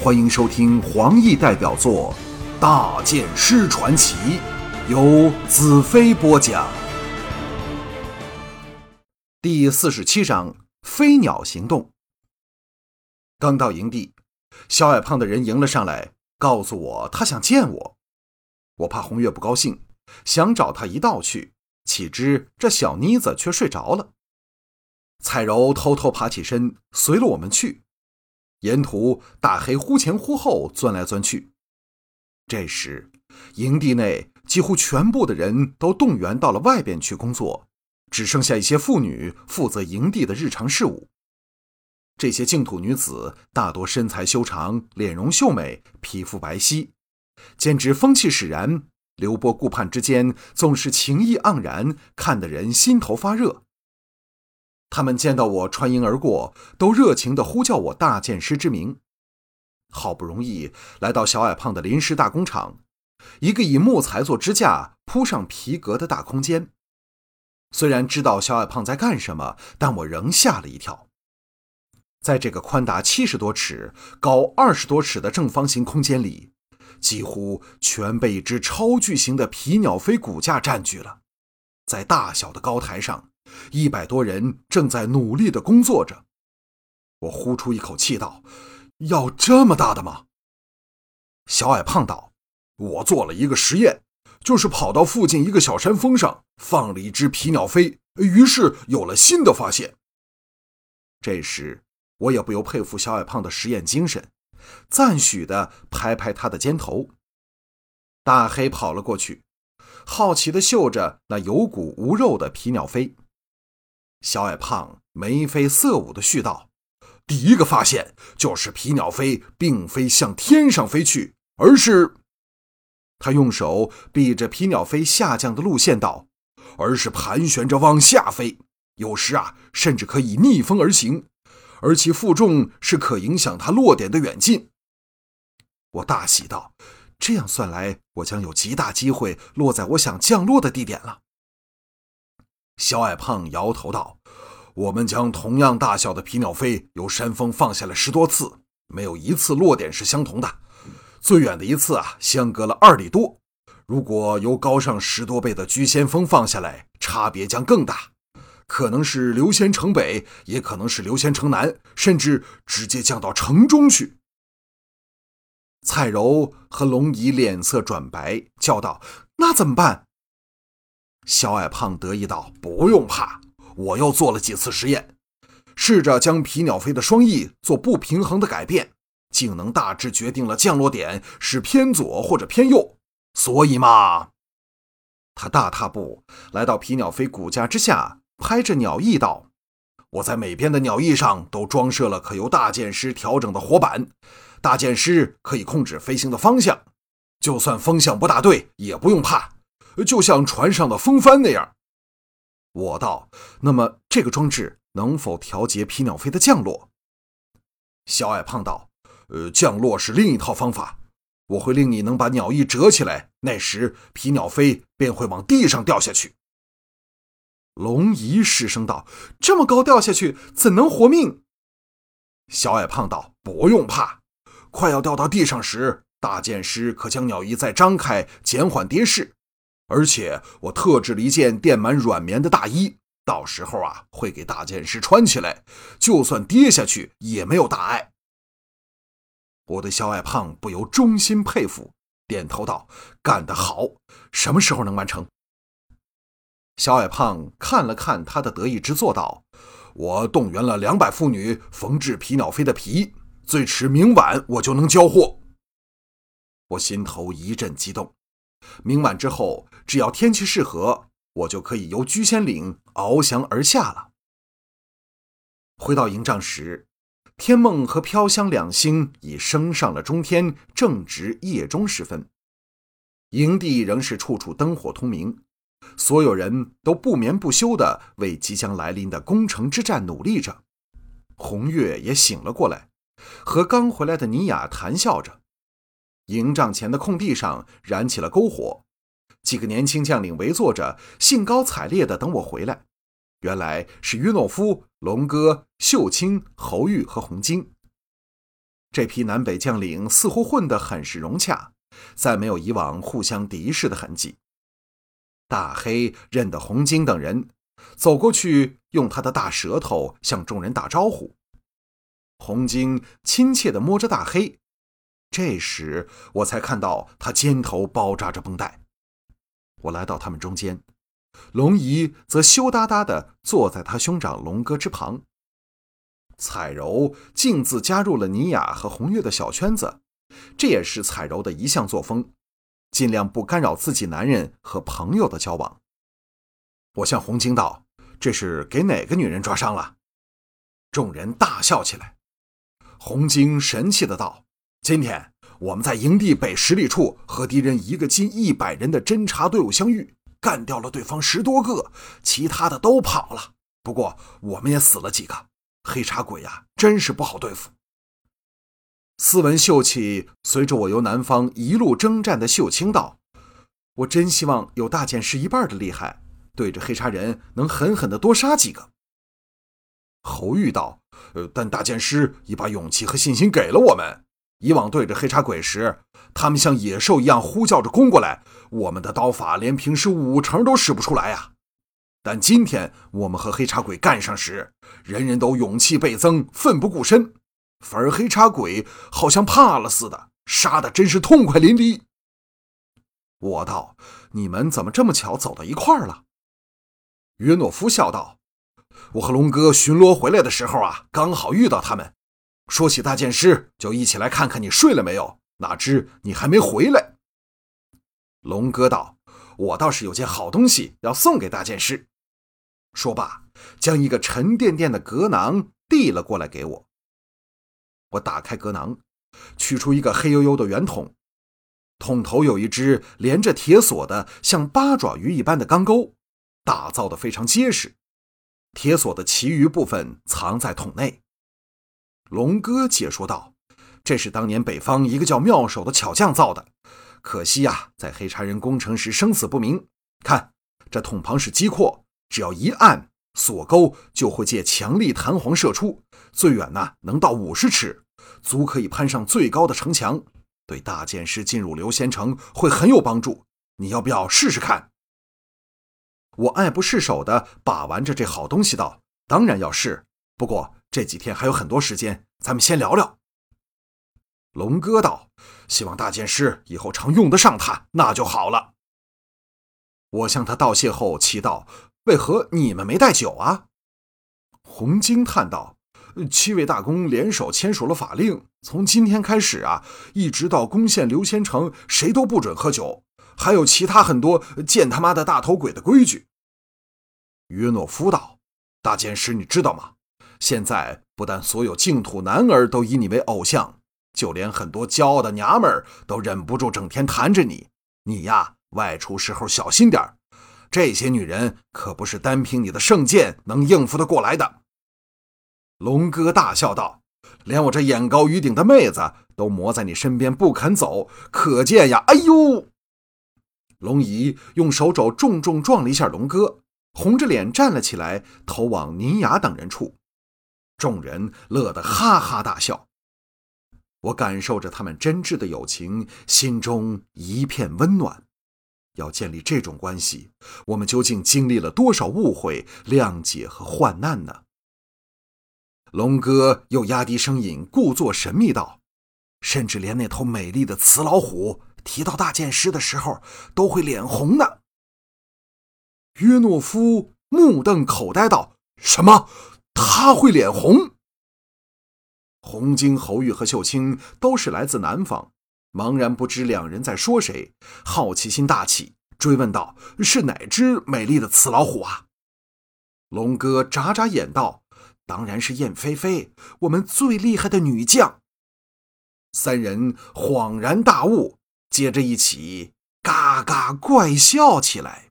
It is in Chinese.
欢迎收听黄奕代表作《大剑师传奇》，由子飞播讲。第四十七章：飞鸟行动。刚到营地，小矮胖的人迎了上来，告诉我他想见我。我怕红月不高兴，想找他一道去，岂知这小妮子却睡着了。彩柔偷偷爬起身，随了我们去。沿途，大黑忽前忽后钻来钻去。这时，营地内几乎全部的人都动员到了外边去工作，只剩下一些妇女负责营地的日常事务。这些净土女子大多身材修长，脸容秀美，皮肤白皙，简直风气使然，流波顾盼之间总是情意盎然，看得人心头发热。他们见到我穿营而过，都热情地呼叫我大剑师之名。好不容易来到小矮胖的临时大工厂，一个以木材做支架、铺上皮革的大空间。虽然知道小矮胖在干什么，但我仍吓了一跳。在这个宽达七十多尺、高二十多尺的正方形空间里，几乎全被一只超巨型的皮鸟飞骨架占据了。在大小的高台上。一百多人正在努力的工作着，我呼出一口气道：“要这么大的吗？”小矮胖道：“我做了一个实验，就是跑到附近一个小山峰上放了一只皮鸟飞，于是有了新的发现。”这时，我也不由佩服小矮胖的实验精神，赞许的拍拍他的肩头。大黑跑了过去，好奇的嗅着那有骨无肉的皮鸟飞。小矮胖眉飞色舞的絮道：“第一个发现就是皮鸟飞并非向天上飞去，而是……他用手比着皮鸟飞下降的路线道，而是盘旋着往下飞。有时啊，甚至可以逆风而行，而其负重是可影响它落点的远近。”我大喜道：“这样算来，我将有极大机会落在我想降落的地点了。”小矮胖摇头道：“我们将同样大小的皮鸟飞由山峰放下了十多次，没有一次落点是相同的。最远的一次啊，相隔了二里多。如果由高上十多倍的居仙峰放下来，差别将更大。可能是流仙城北，也可能是流仙城南，甚至直接降到城中去。”蔡柔和龙姨脸色转白，叫道：“那怎么办？”小矮胖得意道：“不用怕，我又做了几次实验，试着将皮鸟飞的双翼做不平衡的改变，竟能大致决定了降落点是偏左或者偏右。所以嘛，他大踏步来到皮鸟飞骨架之下，拍着鸟翼道：‘我在每边的鸟翼上都装设了可由大剑师调整的活板，大剑师可以控制飞行的方向，就算风向不大对，也不用怕。’”就像船上的风帆那样，我道：“那么这个装置能否调节皮鸟飞的降落？”小矮胖道：“呃，降落是另一套方法，我会令你能把鸟翼折起来，那时皮鸟飞便会往地上掉下去。”龙姨失声道：“这么高掉下去，怎能活命？”小矮胖道：“不用怕，快要掉到地上时，大剑师可将鸟翼再张开，减缓跌势。”而且我特制了一件垫满软棉的大衣，到时候啊会给大剑师穿起来，就算跌下去也没有大碍。我对小矮胖不由衷心佩服，点头道：“干得好！什么时候能完成？”小矮胖看了看他的得意之作，道：“我动员了两百妇女缝制皮鸟飞的皮，最迟明晚我就能交货。”我心头一阵激动。明晚之后，只要天气适合，我就可以由居仙岭翱翔而下了。回到营帐时，天梦和飘香两星已升上了中天，正值夜中时分。营地仍是处处灯火通明，所有人都不眠不休地为即将来临的攻城之战努力着。红月也醒了过来，和刚回来的尼雅谈笑着。营帐前的空地上燃起了篝火，几个年轻将领围坐着，兴高采烈地等我回来。原来是约诺夫、龙哥、秀清、侯玉和红金。这批南北将领似乎混得很是融洽，再没有以往互相敌视的痕迹。大黑认得红晶等人，走过去，用他的大舌头向众人打招呼。红晶亲切地摸着大黑，这时我才看到他肩头包扎着绷带。我来到他们中间，龙姨则羞答答地坐在他兄长龙哥之旁。彩柔径自加入了尼雅和红月的小圈子，这也是彩柔的一向作风。尽量不干扰自己男人和朋友的交往。我向红晶道：“这是给哪个女人抓伤了？”众人大笑起来。红晶神气的道：“今天我们在营地北十里处和敌人一个近一百人的侦察队伍相遇，干掉了对方十多个，其他的都跑了。不过我们也死了几个。黑茶鬼呀，真是不好对付。”斯文秀气，随着我由南方一路征战的秀清道：“我真希望有大剑师一半的厉害，对着黑茶人能狠狠的多杀几个。”侯玉道：“呃，但大剑师已把勇气和信心给了我们。以往对着黑茶鬼时，他们像野兽一样呼叫着攻过来，我们的刀法连平时五成都使不出来呀。但今天我们和黑茶鬼干上时，人人都勇气倍增，奋不顾身。”反而黑茶鬼好像怕了似的，杀的真是痛快淋漓。我道：“你们怎么这么巧走到一块儿了？”约诺夫笑道：“我和龙哥巡逻回来的时候啊，刚好遇到他们。说起大剑师，就一起来看看你睡了没有。哪知你还没回来。”龙哥道：“我倒是有件好东西要送给大剑师。”说罢，将一个沉甸甸的格囊递了过来给我。我打开格囊，取出一个黑黝黝的圆筒，筒头有一只连着铁锁的像八爪鱼一般的钢钩，打造的非常结实。铁锁的其余部分藏在筒内。龙哥解说道：“这是当年北方一个叫妙手的巧匠造的，可惜呀，在黑茶人攻城时生死不明。看，这桶旁是机括，只要一按。”锁钩就会借强力弹簧射出，最远呢能到五十尺，足可以攀上最高的城墙，对大剑师进入流仙城会很有帮助。你要不要试试看？我爱不释手的把玩着这好东西，道：“当然要试，不过这几天还有很多时间，咱们先聊聊。”龙哥道：“希望大剑师以后常用得上他，那就好了。”我向他道谢后，祈道。为何你们没带酒啊？红晶叹道：“七位大公联手签署了法令，从今天开始啊，一直到攻陷刘仙城，谁都不准喝酒。还有其他很多见他妈的大头鬼的规矩。”约诺夫道：“大剑师，你知道吗？现在不但所有净土男儿都以你为偶像，就连很多骄傲的娘们儿都忍不住整天谈着你。你呀，外出时候小心点儿。”这些女人可不是单凭你的圣剑能应付得过来的。龙哥大笑道：“连我这眼高于顶的妹子都磨在你身边不肯走，可见呀！”哎呦！龙姨用手肘重重撞了一下龙哥，红着脸站了起来，头往宁雅等人处。众人乐得哈哈大笑。我感受着他们真挚的友情，心中一片温暖。要建立这种关系，我们究竟经历了多少误会、谅解和患难呢？龙哥又压低声音，故作神秘道：“甚至连那头美丽的雌老虎提到大剑师的时候，都会脸红呢。”约诺夫目瞪口呆道：“什么？他会脸红？”红金、侯玉和秀清都是来自南方。茫然不知两人在说谁，好奇心大起，追问道：“是哪只美丽的雌老虎啊？”龙哥眨眨眼道：“当然是燕飞飞，我们最厉害的女将。”三人恍然大悟，接着一起嘎嘎怪笑起来。